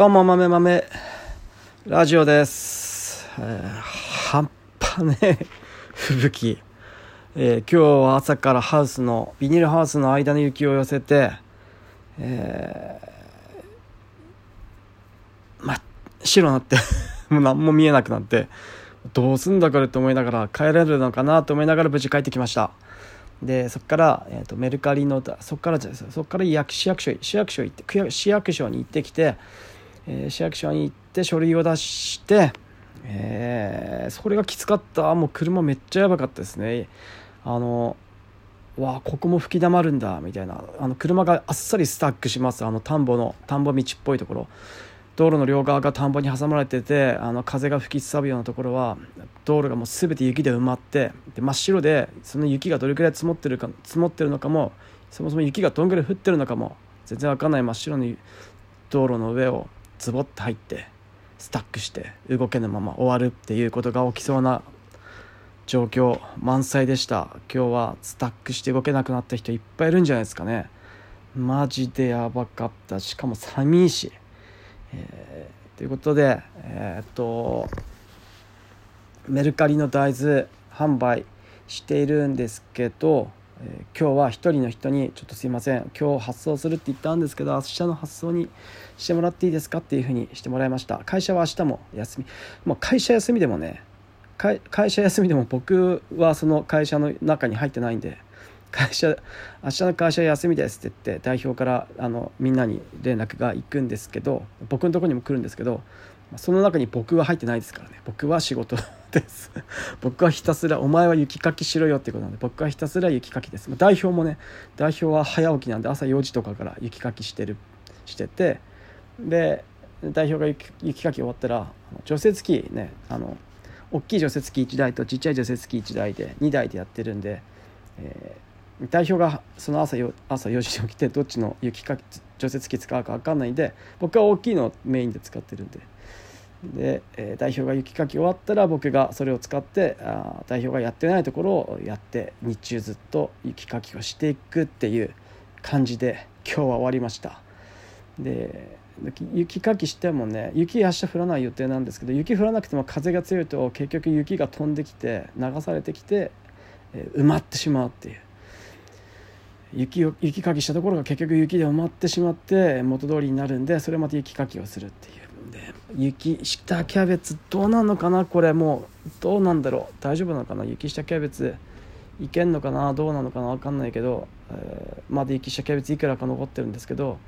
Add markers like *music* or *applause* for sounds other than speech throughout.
どうも豆豆。ラジオです、えー、半端ねえ。吹雪、えー今日は朝からハウスのビニールハウスの間に雪を寄せてえー、真っ白になって *laughs* もう何も見えなくなってどうすんだこれと思いながら帰れるのかなと思いながら無事帰ってきました。でそこから、えー、とメルカリのそこからじゃないですそこから役市役所市役所行って市役所に行ってきて、えー市役所に行って書類を出して、えーそれがきつかった。もう車めっちゃやばかったですね。あのわここも吹き溜まるんだみたいな。あの車があっさりスタックします。あの田んぼの田んぼ道っぽいところ。道路の両側が田んぼに挟まれててあの風が吹きすさぶようなところは道路がもう全て雪で埋まってで真っ白でその雪がどれくらい積もってるか積もってるのかもそもそも雪がどんぐらい降ってるのかも全然わかんない真っ白の道路の上をズボッと入ってスタックして動けぬまま終わるっていうことが起きそうな状況満載でした。今日はスタックして動けなくなった人いっぱいいるんじゃないですかね。マジでやばかった。しかも寒い。しえーということでえーっとメルカリの大豆販売しているんですけど、えー今日は一人の人に「ちょっとすいません今日発送するって言ったんですけど明日の発送にしてもらっていいですか?」っていうふうにしてもらいました会社は明日も休みもう会社休みでもね会社休みでも僕はその会社の中に入ってないんで会社明日の会社休みですって言って代表からあのみんなに連絡が行くんですけど僕のとこにも来るんですけどその中に僕は入ってないですからね。僕は仕事です。*laughs* 僕はひたすら「お前は雪かきしろよ」ってことなんで僕はひたすら雪かきです。代表もね代表は早起きなんで朝4時とかから雪かきしてるしててで代表が雪かき終わったら除雪機ねあの大きい除雪機1台とちっちゃい除雪機1台で2台でやってるんで、えー代表がその朝よ朝4時に起きてどっちの雪かき除雪機使うか分かんないんで僕は大きいのをメインで使ってるんで。で、え代表が雪かき終わったら僕がそれを使ってあ代表がやってないところをやって日中ずっと雪かきをしていくっていう感じで今日は終わりました。で雪かきしてもね雪明日降らない予定なんですけど雪降らなくても風が強いと結局雪が飛んできて流されてきて、え埋まってしまうっていう。雪を雪かきしたところが結局雪で埋まってしまって元通りになるんでそれまた雪かきをするっていう。んで雪下キャベツどうなのかな？これもうどうなんだろう？大丈夫なのかな？雪下キャベツいけんのかな？どうなのかな？分かんないけど、えーまだ雪下キャベツいくらか残ってるんですけど、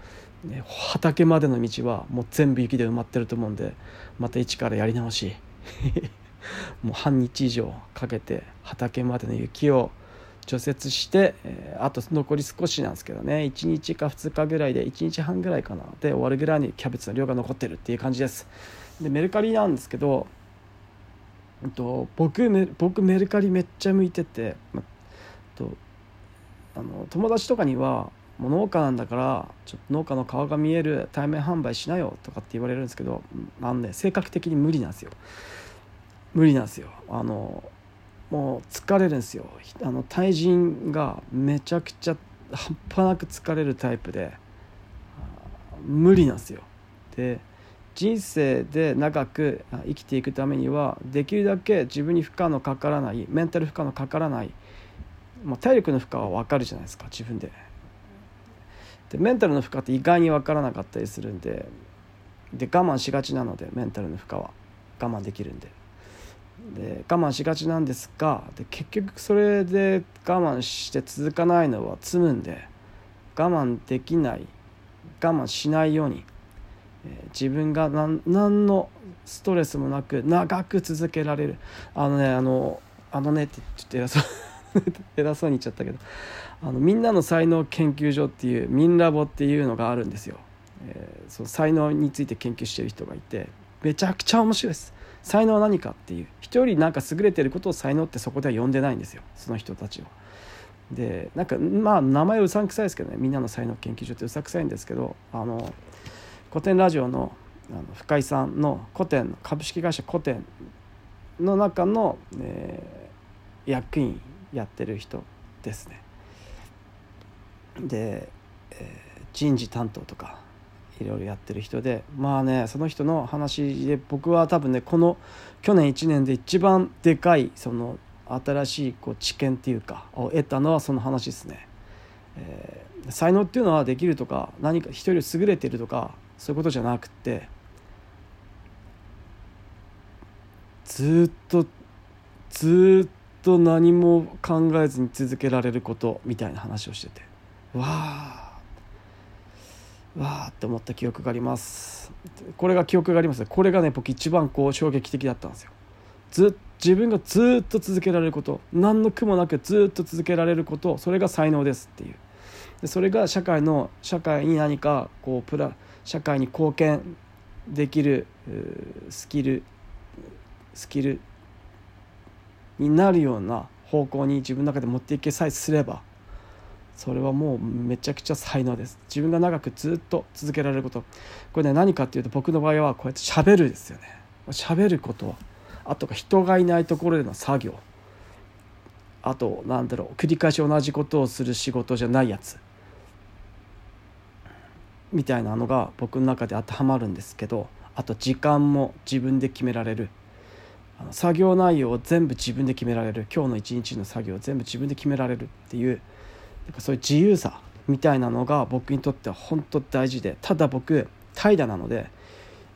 ね畑までの道はもう全部雪で埋まってると思うんでまた一からやり直し。*laughs* もう半日以上かけて畑までの雪を除雪して、えーあと残り少しなんですけどね。1日か2日ぐらいで1日半ぐらいかな。で終わるぐらいにキャベツの量が残ってるっていう感じです。でメルカリなんですけど、うんと、僕メ僕メルカリめっちゃ向いてて、まとあの友達とかにはもう農家なんだからちょっと農家の顔が見える対面販売しなよとかって言われるんですけどあのね性格的に無理なんですよ。無理なんですよ。あのもう疲れるんですよ。あの対人がめちゃくちゃ半端なく疲れるタイプで無理なんですよ。で人生で長く生きていくためにはできるだけ自分に負荷のかからないメンタル負荷のかからない、まあ、体力の負荷は分かるじゃないですか自分で。でメンタルの負荷って意外に分からなかったりするんでで我慢しがちなのでメンタルの負荷は我慢できるんで。で我慢しがちなんですがで結局それで我慢して続かないのは積むんで我慢できない我慢しないように、えー自分が何何のストレスもなく長く続けられる。あのねあのあのねってちょっと偉そう *laughs* 偉そうに言っちゃったけどあのみんなの才能研究所っていうミンラボっていうのがあるんですよ、えーそう才能について研究してる人がいてめちゃくちゃ面白いです。才能は何かっていう人よりなんか優れてることを才能ってそこでは呼んでないんですよその人たちは。でなんかまあ名前うさんくさいですけどねみんなの才能研究所ってうさくさいんですけどあの古典ラジオのあの深井さんの古典株式会社古典の中の、えー役員やってる人ですね。で、えー人事担当とかいろいろやってる人でまあねその人の話で僕は多分ねこの去年1年で一番でかいその新しいこう知見っていうかを得たのはその話ですね。えー、才能っていうのはできるとか何か人より優れてるとかそういうことじゃなくてずっとずっと何も考えずに続けられることみたいな話をしててわあわあって思った記憶があります。これが記憶がありますこれがね僕一番こう衝撃的だったんですよ。ず自分がずっと続けられること何の苦もなくずっと続けられることそれが才能ですっていう。でそれが社会の社会に何かこうプラ社会に貢献できるスキルスキルになるような方向に自分の中で持っていけさえすればそれはもうめちゃくちゃ才能です。自分が長くずっと続けられること。これね何かっていうと僕の場合はこうやってしゃべるですよね。しゃべることあと人がいないところでの作業。あとなんだろう。繰り返し同じことをする仕事じゃないやつ。みたいなのが僕の中で当てはまるんですけど。あと時間も自分で決められる。作業内容を全部自分で決められる。今日の一日の作業を全部自分で決められるっていうなんかそういう自由さみたいなのが僕にとっては本当大事でただ僕怠惰なので、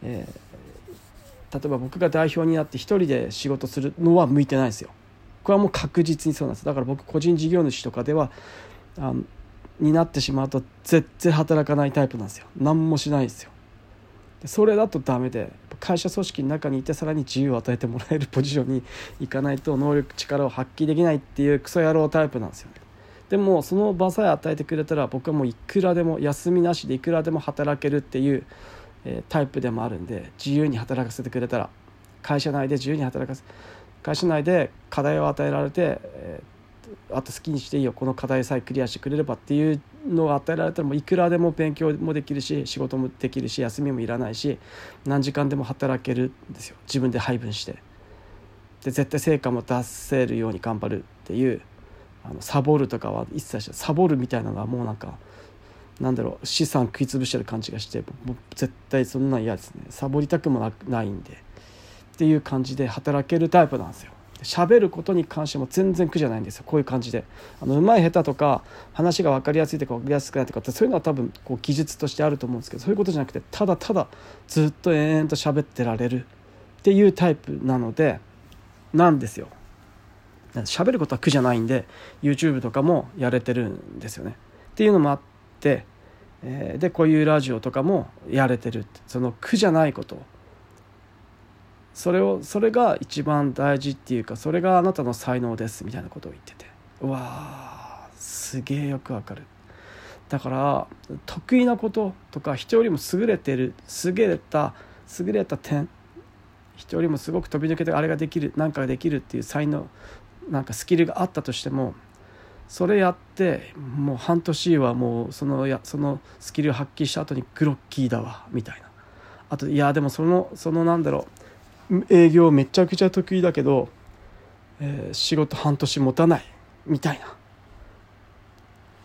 えー、例えば僕が代表になって一人で仕事するのは向いてないですよ。これはもう確実にそうなんです。だから僕個人事業主とかではあになってしまうと絶対働かないタイプなんですよ。何もしないですよ。それだとダメで会社組織の中にいてさらに自由を与えてもらえるポジションに行かないと能力力を発揮できないっていうクソ野郎タイプなんですよね。でもその場さえ与えてくれたら僕はもういくらでも休みなしでいくらでも働けるっていう、え、タイプでもあるんで自由に働かせてくれたら会社内で自由に働かせ会社内で課題を与えられて、えあと好きにしていいよこの課題さえクリアしてくれればっていうのを与えられたらもういくらでも勉強もできるし仕事もできるし休みもいらないし何時間でも働けるんですよ。自分で配分して。で絶対成果も出せるように頑張るっていうあのサボるとかは一切してサボるみたいなのはもうなんかなんだろう資産食い潰してる感じがしてもう絶対そんなん嫌ですね。サボりたくもないんで。っていう感じで働けるタイプなんですよ。喋ることに関しても全然苦じゃないんですよ。こういう感じで。あの上手い下手とか話が分かりやすいとか分かりやすくないとかってそういうのは多分こう技術としてあると思うんですけどそういうことじゃなくてただただずっと延々と喋ってられるっていうタイプなのでなんですよ。喋ることは苦じゃないんで YouTube とかもやれてるんですよね。っていうのもあって、えー、でこういうラジオとかもやれてる。その苦じゃないこと。それをそれが一番大事っていうかそれがあなたの才能ですみたいなことを言ってて。うわーすげえよくわかる。だから得意なこととか人よりも優れてる優れた優れた点人よりもすごく飛び抜けてあれができる何かができるっていう才能なんかスキルがあったとしてもそれやってもう半年はもうそのやそのスキル発揮した後にグロッキーだわみたいな。あといやでもそのそのなんだろう営業めちゃくちゃ得意だけど、えー、仕事半年持たないみたいな。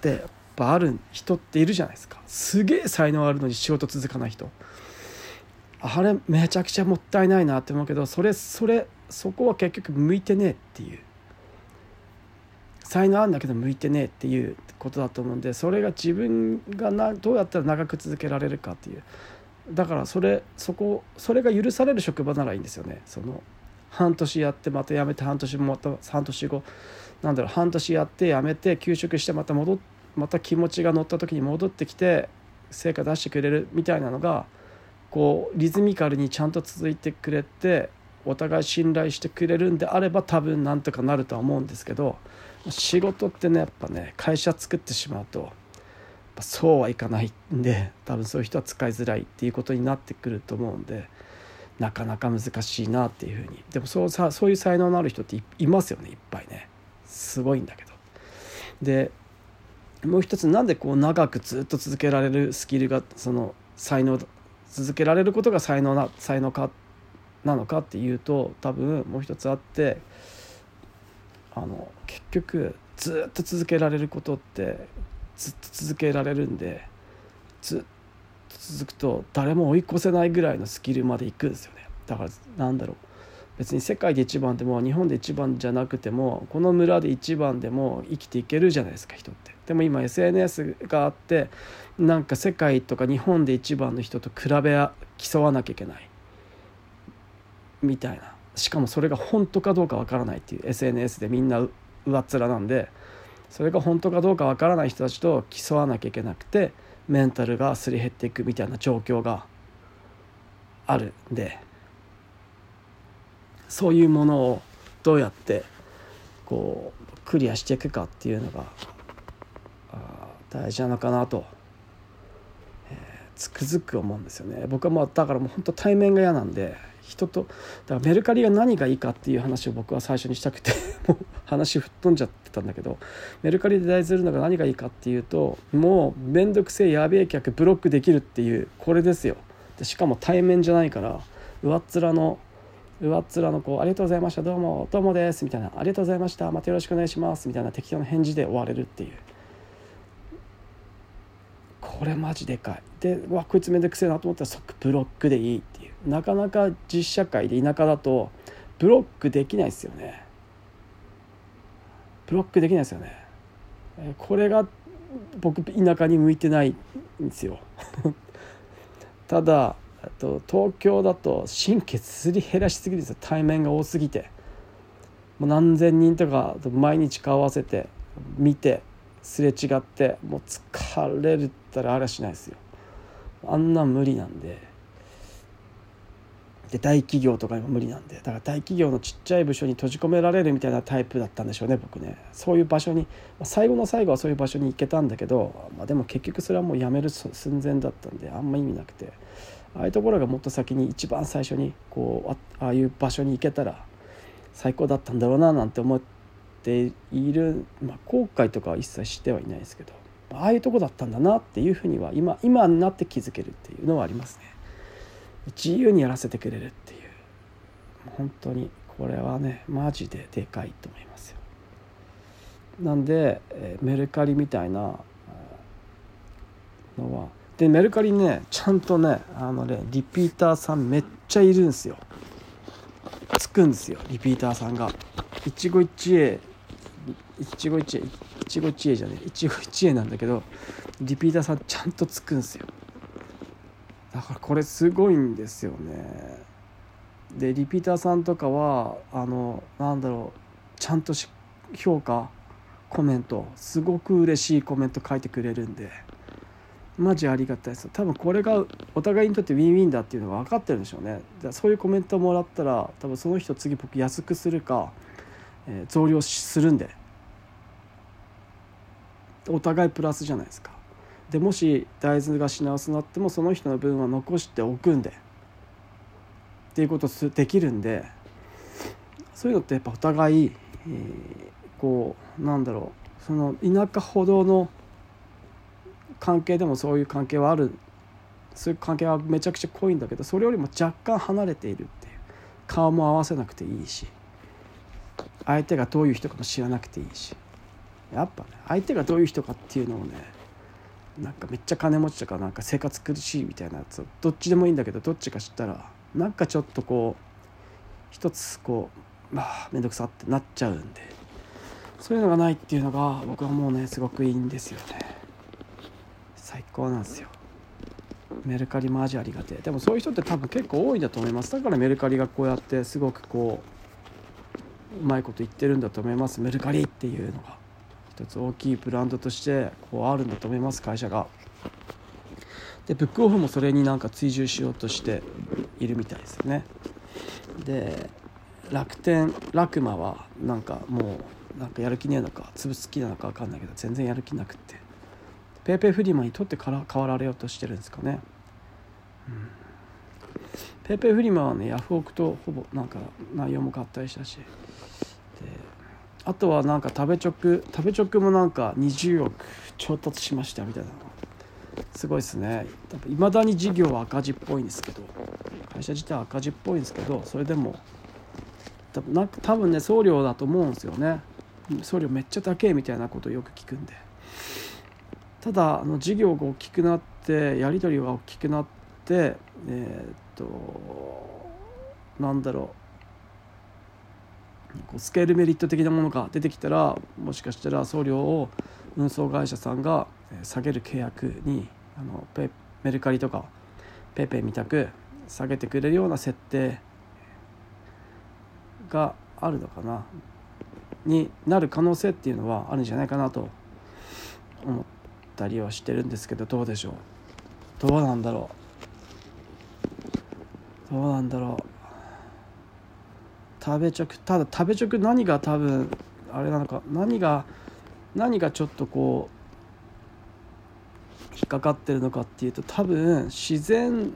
でやっぱある人っているじゃないですか。すげえ才能あるのに仕事続かない人。あれめちゃくちゃもったいないなって思うけどそれそれそこは結局向いてねえっていう。才能あるんだけど向いてねえっていうことだと思うんでそれが自分がなどうやったら長く続けられるかっていう。だからそれそこそれが許される職場ならいいんですよね。その半年やってまた辞めて半年また半年後なんだろう半年やって辞めて休職してまた戻また気持ちが乗った時に戻ってきて成果出してくれるみたいなのがこうリズミカルにちゃんと続いてくれてお互い信頼してくれるんであれば多分なんとかなるとは思うんですけど仕事ってねやっぱね会社作ってしまうとそうはいかないんで多分そういう人は使いづらいっていうことになってくると思うんでなかなか難しいなっていうふうに。でもそうさそういう才能のある人っていますよねいっぱいね。すごいんだけど。でもう一つなんでこう長くずっと続けられるスキルがその才能続けられることが才能な才能かなのかっていうと多分もう一つあってあの結局ずっと続けられることってずっと続けられるんでずっと続くと誰も追い越せないぐらいのスキルまでいくんですよね。だからなんだろう。別に世界で一番でも日本で一番じゃなくてもこの村で一番でも生きていけるじゃないですか人って。でも今 SNS があってなんか世界とか日本で一番の人と比べ競わなきゃいけない。みたいな。しかもそれが本当かどうかわからないっていう。SNS でみんな上っ面なんで。それが本当かどうかわからない人たちと競わなきゃいけなくてメンタルがすり減っていくみたいな状況があるんで。そういうものをどうやってこうクリアしていくかっていうのが大事なのかなと、え、つくづく思うんですよね。僕はもうだからもう本当対面が嫌なんで。人と。だからメルカリが何がいいかっていう話を僕は最初にしたくて *laughs* もう話吹っ飛んじゃってたんだけどメルカリで大事するのが何がいいかっていうともう面倒くせえやべえ客ブロックできるっていうこれですよ。でしかも対面じゃないから上っ面の上っ面の子ありがとうございましたどうもどうもです」みたいな「ありがとうございましたまたよろしくお願いします」みたいな適当な返事で終われるっていう。これマジでかい。でわこいつめんどくせえなと思ったら即ブロックでいい。なかなか実社会で田舎だとブロックできないですよね。ブロックできないですよね。これが僕田舎に向いてないんですよ。*laughs* ただと東京だと神経すり減らしすぎですよ。対面が多すぎて。もう何千人とか毎日顔合わせて見てすれ違ってもう疲れるったらあれはしないですよ。あんな無理なんで。で大企業とかにも無理なんでだから大企業のちっちゃい部署に閉じ込められるみたいなタイプだったんでしょうね僕ねそういう場所に最後の最後はそういう場所に行けたんだけど、まあ、でも結局それはもう辞める寸前だったんであんま意味なくてああいうところがもっと先に一番最初にこうああいう場所に行けたら最高だったんだろうななんて思っている、まあ、後悔とかは一切してはいないですけどああいうとこだったんだなっていうふうには今今になって気づけるっていうのはありますね。自由にやらせてくれるっていう。本当にこれはねマジででかいと思いますよ。なんで、えメルカリみたいなのはでメルカリねちゃんとねあのねリピーターさんめっちゃいるんですよ。つくんですよリピーターさんが。一期一会一期一会一期一会じゃね一期一会なんだけどリピーターさんちゃんとつくんですよ。だからこれすごいんですよね。でリピーターさんとかはあのなんだろうちゃんと評価コメントすごく嬉しいコメント書いてくれるんでマジありがたいです。多分これがお互いにとってウィンウィンだっていうのが分かってるんでしょうね。そういうコメントもらったら多分その人次僕安くするか、えー、増量するんで。お互いプラスじゃないですか。でもし大豆が品薄になってもその人の分は残しておくんで。っていうことできるんで。そういうのってやっぱお互い、えー、こうなんだろう。その田舎ほどの関係でもそういう関係はある。そういう関係はめちゃくちゃ濃いんだけどそれよりも若干離れているっていう。顔も合わせなくていいし。相手がどういう人かも知らなくていいし。やっぱね相手がどういう人かっていうのをねなんかめっちゃ金持ちとかなんか生活苦しいみたいなやつどっちでもいいんだけどどっちか知ったらなんかちょっとこう一つこうまあ面倒くさってなっちゃうんでそういうのがないっていうのが僕はもうねすごくいいんですよね。最高なんですよ。メルカリマジありがてでもそういう人って多分結構多いんだと思います。だからメルカリがこうやってすごくこううまいこと言ってるんだと思います。メルカリっていうのが。一つ大きいブランドとしてこうあるんだと思います会社が。でブックオフもそれになんか追従しようとしているみたいですよね。で楽天ラクマはなんかもうなんかやる気ねえのか潰す気なのか分かんないけど全然やる気なくって。ペーペーフリマにとってから変わられようとしてるんですかね、うん、ペーペーフリマはねヤフオクとほぼなんか内容も合体したし。あとはなんか食べ直食べ直もなんか20億調達しましたみたいな。すごいですね。いまだに事業は赤字っぽいんですけど。会社自体は赤字っぽいんですけどそれでも多分なんか多分ね送料だと思うんですよね。送料めっちゃ高えみたいなことをよく聞くんで。ただあの事業が大きくなってやり取りが大きくなってえー、っとなんだろう。こうスケールメリット的なものが出てきたらもしかしたら送料を運送会社さんが下げる契約にあのペメルカリとか PayPay みたく下げてくれるような設定があるのかなになる可能性っていうのはあるんじゃないかなと思ったりはしてるんですけどどうでしょう。どうなんだろう。どうなんだろう。食べ直ただ食べ直何が多分あれなのか何が何がちょっとこう引っかかってるのかっていうと多分自然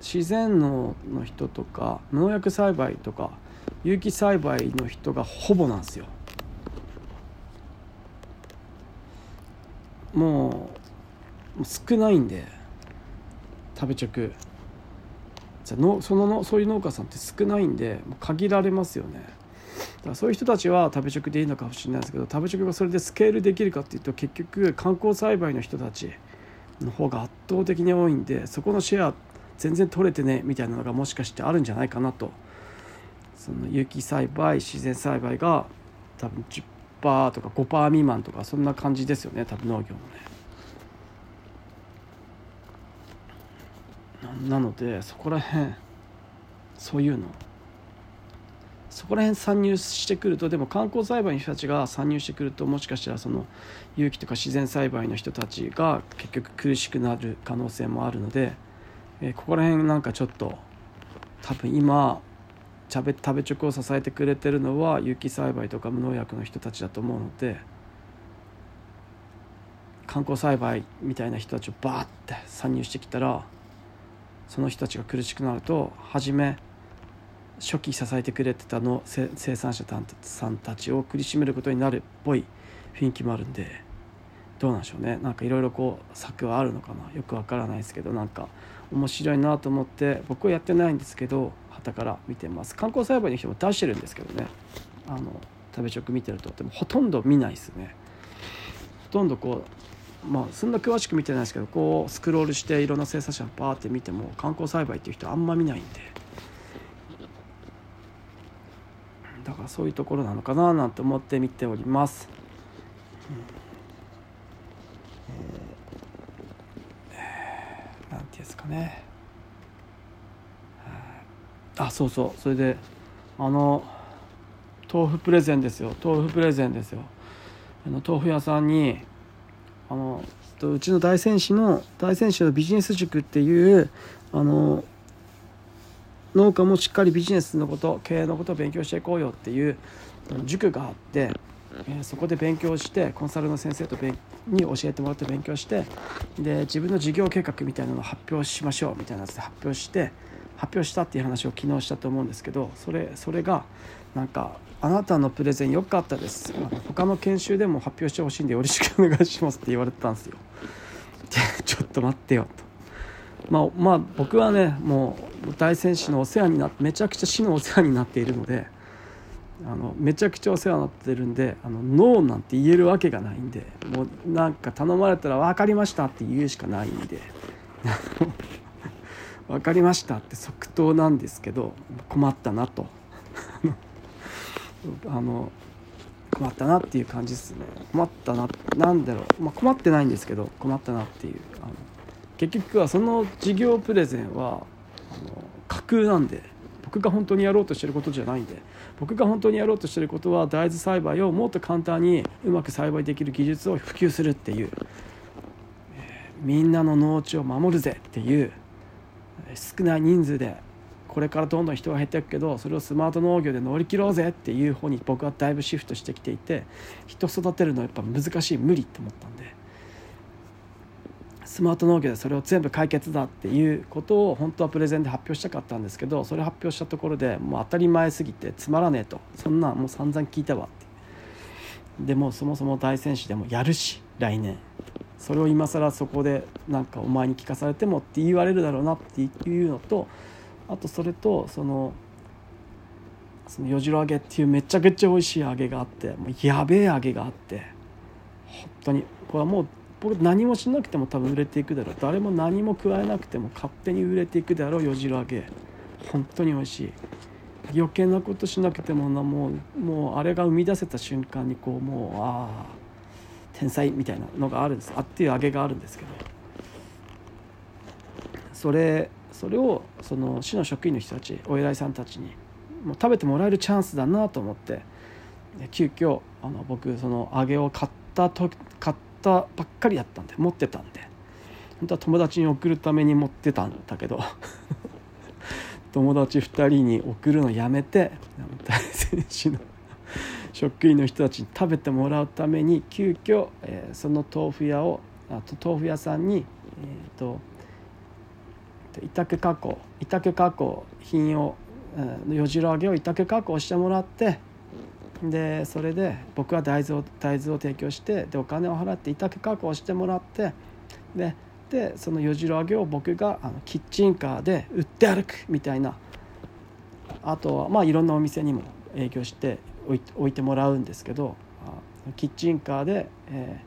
自然農の人とか農薬栽培とか有機栽培の人がほぼなんですよ。もう少ないんで食べ直じゃのそののそういう農家さんって少ないんで限られますよね。だからそういう人たちは食べ直でいいのかもしれないですけど食べ直がそれでスケールできるかっていうと結局観光栽培の人たちの方が圧倒的に多いんでそこのシェア全然取れてねみたいなのがもしかしてあるんじゃないかなと。その有機栽培自然栽培が多分10%とか5%未満とかそんな感じですよね多分農業もね。なのでそこら辺そういうのそこら辺参入してくるとでも観光栽培の人たちが参入してくるともしかしたらその有機とか自然栽培の人たちが結局苦しくなる可能性もあるので。えー、ここら辺なんかちょっと多分今食べ食べ直を支えてくれてるのは有機栽培とか無農薬の人たちだと思うので観光栽培みたいな人たちをバーって参入してきたらその人たちが苦しくなると初め初期支えてくれてたの生産者さんたちを苦しめることになるっぽい雰囲気もあるんでどうなんでしょうね。なんかいろいろこう策はあるのかな。よくわからないですけどなんか面白いなと思って僕はやってないんですけど旗から見てます。観光栽培の人も出してるんですけどね。あの食べ直見てるとでもほとんど見ないですね。ほとんどこうまあそんな詳しく見てないですけどこうスクロールしていろんな生産者バーって見ても観光栽培っていう人あんま見ないんで。だからそういうところなのかななんて思って見ております。うん。ですかね。あそうそう。それであの豆腐プレゼンですよ。豆腐プレゼンですよ。あの豆腐屋さんにあのうちの大仙市の大仙市のビジネス塾っていうあの農家もしっかりビジネスのこと経営のことを勉強していこうよっていう塾があってえー、そこで勉強してコンサルの先生とに教えてもらって勉強してで自分の事業計画みたいなのを発表しましょうみたいなやつで発表して発表したっていう話を昨日したと思うんですけどそれそれがなんか「あなたのプレゼン良かったです」他の研修でも発表してほしいんでよろしくお願いします」って言われてたんですよ。*laughs* ちょっと待ってよと。まあ、まあ僕はねもう大仙市のお世話になってめちゃくちゃ市のお世話になっているので。あのめちゃくちゃお世話になってるんであのノーなんて言えるわけがないんでもうなんか頼まれたら「分かりました」って言うしかないんで *laughs* 分かりましたって即答なんですけど困ったなと *laughs* あの困ったなっていう感じですね。困ったななんだろう、まあ、困ってないんですけど困ったなっていう。あの結局はその事業プレゼンはあの架空なんで僕が本当にやろうとしてることじゃないんで僕が本当にやろうとしてることは大豆栽培をもっと簡単にうまく栽培できる技術を普及するっていう、えー、みんなの農地を守るぜっていう少ない人数でこれからどんどん人が減っていくけどそれをスマート農業で乗り切ろうぜっていう方に僕はだいぶシフトしてきていて人育てるのはやっぱ難しい無理って思ったんでスマート農業でそれを全部解決だっていうことを本当はプレゼンで発表したかったんですけどそれ発表したところでもう当たり前すぎてつまらねえとそんなもう散々聞いたわって。でもそもそも大戦士でもやるし来年。それを今更そこでなんかお前に聞かされてもって言われるだろうなっていうのとあとそれとそのそのよじろ揚げっていうめちゃくちゃ美味しい揚げがあってもうやべえ揚げがあって本当に。これはもう僕何もしなくても多分売れていくだろう。誰も何も加えなくても勝手に売れていくだろうよじろ揚げ。本当に美味しい。余計なことしなくてもなもうもうあれが生み出せた瞬間にこうもうああ天才みたいなのがあるんです。あっていう揚げがあるんですけど。それそれをその市の職員の人たちお偉いさんたちにもう食べてもらえるチャンスだなと思って急遽あの僕その揚げを買ったと買ったばっかりだったんで持ってたんで本当は友達に送るために持ってたんだけど *laughs* 友達2人に送るのやめて大仙市の職員の人たちに食べてもらうために急遽、えー、その豆腐屋をあと豆腐屋さんに、えーと、委託加工委託加工品を、えー、よじろ揚げを委託加工してもらってでそれで僕は大豆を大豆を提供してでお金を払って委託加工してもらってででそのよじろ揚げを僕があのキッチンカーで売って歩くみたいな。あとはまあいろんなお店にも営業して置いてもらうんですけどキッチンカーで、え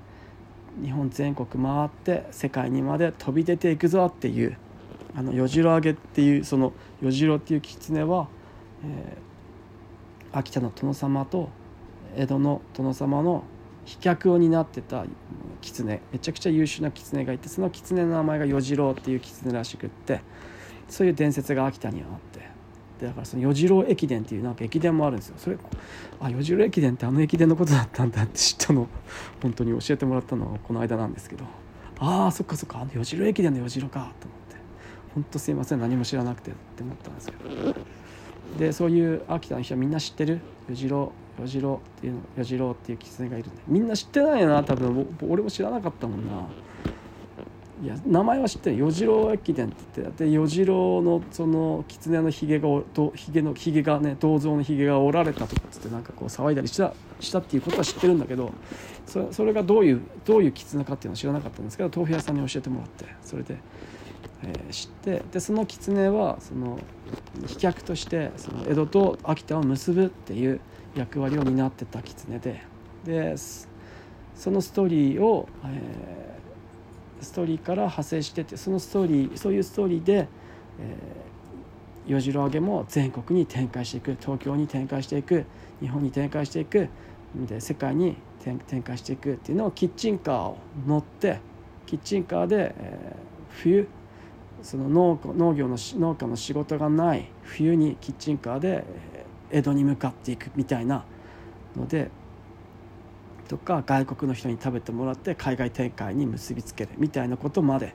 ー、日本全国回って世界にまで飛び出ていくぞっていうあのよじろ揚げっていうそのよじろっていう狐は、えー、秋田の殿様と江戸の殿様の飛脚を担ってた狐。めちゃくちゃ優秀な狐がいてその狐の名前が与次郎っていう狐らしくってそういう伝説が秋田にはあって。でだからその与次郎駅伝っていうなんか駅伝もあるんですよ。それあ与次郎駅伝ってあの駅伝のことだったんだって知ったの。本当に教えてもらったのはこの間なんですけど。ああそっかそっか。あの与次郎駅伝の与次郎かと思って。本当すいません何も知らなくてって思ったんですけど。でそういう秋田の人はみんな知ってる？与次郎与次郎っていうの与次郎っていう狐がいるんでみんな知ってないよな多分。俺も知らなかったもんな。いや名前は知ってる。与次郎駅伝って言ってで与次郎のその狐のひげがひげのひげがね銅像のひげが折られたとかっつってなんかこう騒いだりしたしたっていうことは知ってるんだけどそれそれがどういうどういう狐かっていうのは知らなかったんですけど豆腐屋さんに教えてもらってそれで、え、知ってでその狐はその飛脚としてその江戸と秋田を結ぶっていう役割を担ってた狐ででそのストーリーを、えー、ストーリーから派生しててそのストーリーそういうストーリーで、えー、よじろ揚げも全国に展開していく東京に展開していく日本に展開していくで世界に展開していくっていうのをキッチンカーを乗ってキッチンカーで、えー、冬その農農業の農家の仕事がない冬にキッチンカーで、江戸に向かっていくみたいなのでとか外国の人に食べてもらって海外展開に結びつけるみたいなことまで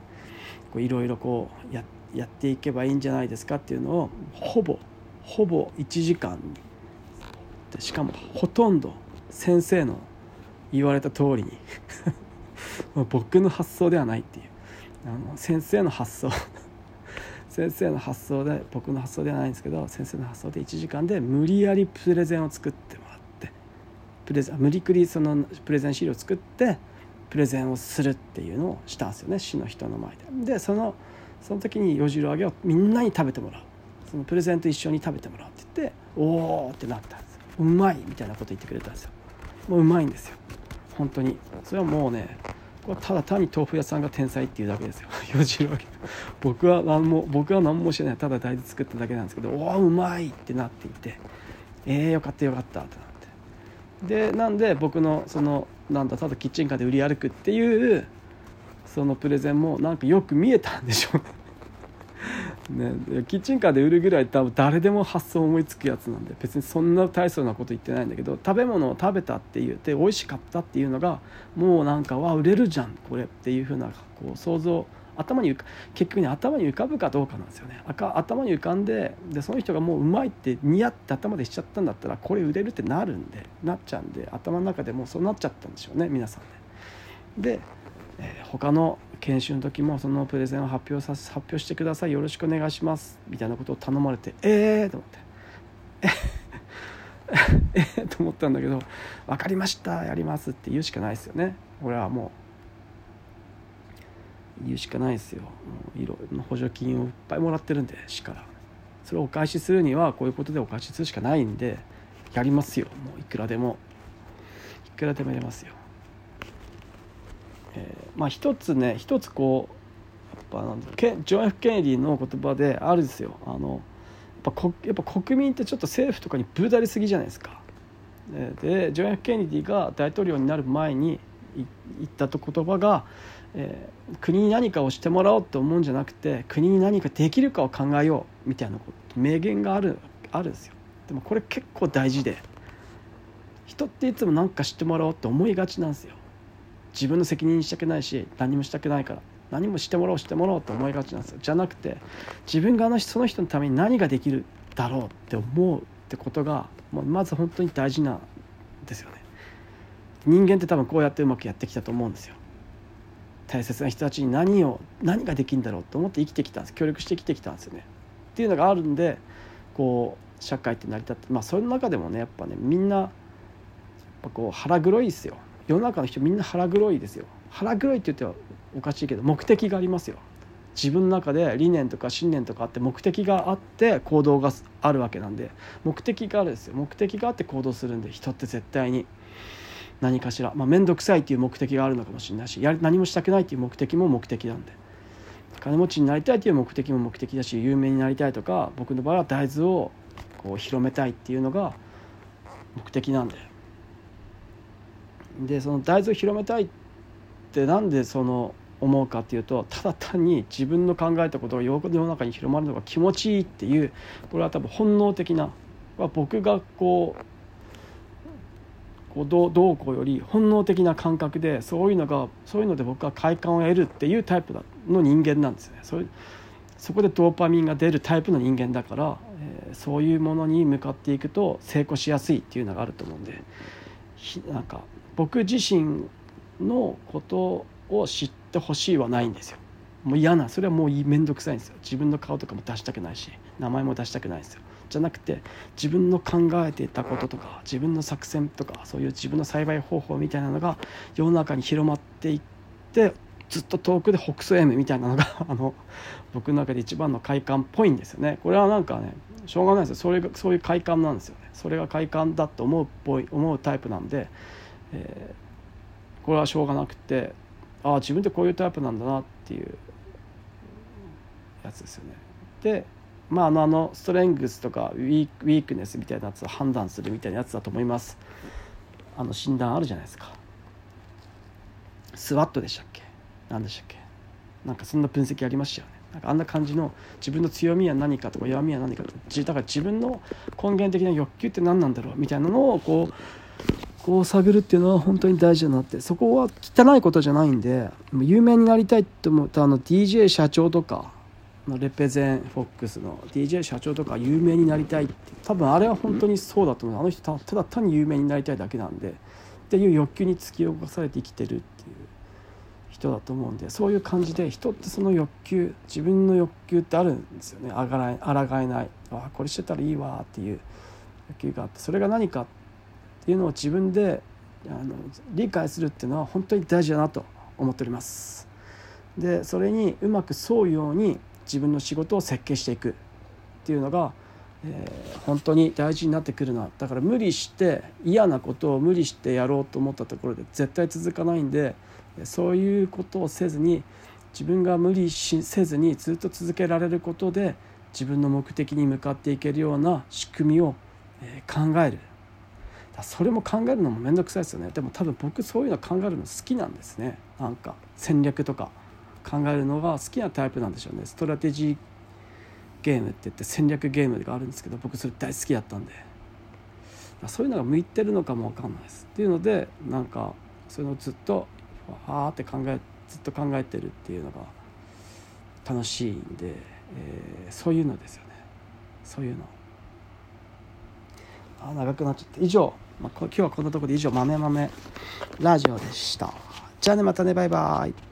いろいろこうややっていけばいいんじゃないですかっていうのをほぼほぼ1時間でしかもほとんど先生の言われた通りに *laughs* 僕の発想ではないっていうあの先生の発想先生の発想で僕の発想ではないんですけど先生の発想で1時間で無理やりプレゼンを作ってもらってプレゼン無理くりそのプレゼン資料を作ってプレゼンをするっていうのをしたんですよね。市の人の前で。でそのその時によじろ揚げをみんなに食べてもらう。そのプレゼンと一緒に食べてもらうって言っておおってなったんですよ。うまいみたいなこと言ってくれたんですよ。もううまいんですよ。本当に。それはもうねこれただ単に豆腐屋さんが天才っていうだけですよ。*laughs* よじろ僕は何も僕は何もしてない。ただ大豆作っただけなんですけどおおうまいってなっていて。えー、よかったよかったってなって。でなんで僕のそのなんだただキッチンカーで売り歩くっていうそのプレゼンもなんかよく見えたんでしょうね。ね、キッチンカーで売るぐらい多分誰でも発想思いつくやつなんで別にそんな大層なこと言ってないんだけど食べ物を食べたって言って美味しかったっていうのがもうなんかわ売れるじゃんこれっていうふうなこう想像頭に結局ね頭に浮かぶかどうかなんですよね頭に浮かんででその人がもううまいって似合って頭でしちゃったんだったらこれ売れるってなるんでなっちゃうんで頭の中でもうそうなっちゃったんでしょうね皆さんね。で、えー、他の研修の時もそのプレゼンを発表さ発表してください。よろしくお願いします。みたいなことを頼まれてええー、と思って。ええと思ったんだけど分かりましたやりますって言うしかないですよね。俺はもう言うしかないですよ。もういろいろ補助金をいっぱいもらってるんで市から。それをお返しするにはこういうことでお返しするしかないんでやりますよ。もういくらでも。いくらでもやりますよ。えー、まあ一つね一つこうやっぱなんケジョン・ F・ ケネディの言葉であるんですよ。あのやっぱやっぱ国民ってちょっと政府とかにぶだりすぎじゃないですか。でジョン・ F・ ケネディが大統領になる前に言ったと言葉が、えー、国に何かをしてもらおうと思うんじゃなくて国に何かできるかを考えようみたいなこと名言があるあるんですよ。でもこれ結構大事で人っていつも何かしてもらおうって思いがちなんですよ。自分の責任にしたくないし何もしたくないから何もしてもらおうしてもらおうって思いがちなんですよ。じゃなくて自分があのその人のために何ができるだろうって思うってことがまず本当に大事なんですよね。人間って多分こうやってうまくやってきたと思うんですよ。大切な人たちに何を何ができるんだろうと思って生きてきたんです。協力して生きてきたんですよね。っていうのがあるんでこう社会って成り立ってまあその中でもねやっぱねみんなやっぱこう腹黒いですよ。世の中の人みんな腹黒いですよ。腹黒いって言ってはおかしいけど目的がありますよ。自分の中で理念とか信念とかあって目的があって行動があるわけなんで。目的があるんですよ。目的があって行動するんで。人って絶対に何かしら。まあ面倒くさいっていう目的があるのかもしれないしや何もしたくないっていう目的も目的なんで。金持ちになりたいっていう目的も目的だし有名になりたいとか僕の場合は大豆をこう広めたいっていうのが目的なんで。でその大豆を広めたいってなんでその思うかっていうとただ単に自分の考えたことが世の中に広まるのが気持ちいいっていうこれは多分本能的な僕がこうこうどどうこうより本能的な感覚でそういうのがそういうので僕は快感を得るっていうタイプの人間なんですね。それそこでドーパミンが出るタイプの人間だから、えー、そういうものに向かっていくと成功しやすいっていうのがあると思うんでなんか僕自身のことを知ってほしいはないんですよ。もう嫌なそれはもう面倒くさいんですよ。自分の顔とかも出したくないし名前も出したくないんですよ。じゃなくて自分の考えていたこととか自分の作戦とかそういう自分の栽培方法みたいなのが世の中に広まっていってずっと遠くで北総 M みたいなのが *laughs* あの僕の中で一番の快感っぽいんですよね。これはなんかねしょうがないですよ。それがそういう快感なんですよね。それが快感だと思うぽい思うタイプなんで、えー、これはしょうがなくてああ自分ってこういうタイプなんだなっていうやつですよね。でまああのあのストレングスとかウィークネスみたいなやつを判断するみたいなやつだと思います。あの診断あるじゃないですか。スワットでしたっけ？何でしたっけ？なんかそんな分析ありましたよね。なんかあんな感じの自分の強みは何かとか弱みは何かとかだから自分の根源的な欲求って何なんだろうみたいなのをこうこう探るっていうのは本当に大事だなって。そこは汚いことじゃないんで有名になりたいって思うとあの DJ 社長とかレペゼンフォックスの DJ 社長とか有名になりたいって。多分あれは本当にそうだと思う。あの人ただ単に有名になりたいだけなんでっていう欲求に突き動かされて生きてるっていう人だと思うんでそういう感じで人ってその欲求自分の欲求ってあるんですよね。あがらあらがえない。あこれしてたらいいわっていう欲求があってそれが何かってていうのを自分であの理解するっていうのは本当に大事だなと思っております。でそれにうまく沿うように自分の仕事を設計していく。っていうのが、えー、本当に大事になってくるな。だから無理して嫌なことを無理してやろうと思ったところで絶対続かないんでそういうことをせずに自分が無理しせずにずっと続けられることで自分の目的に向かっていけるような仕組みを考える。それも考えるのも面倒くさいですよね。でも多分僕そういうの考えるの好きなんですね。なんか戦略とか。考えるのが好きなタイプなんでしょうね。ストラテジーゲームって言って戦略ゲームがあるんですけど僕それ大好きだったんで。そういうのが向いてるのかも分かんないです。っていうのでなんかそういうのをずっとああって考えずっと考えてるっていうのが楽しいんで、えー、そういうのですよね。そういうの。あ長くなっちゃって以上、まあ、今日はこんなところで以上豆豆ラジオでした。じゃあねまたねバイバイ。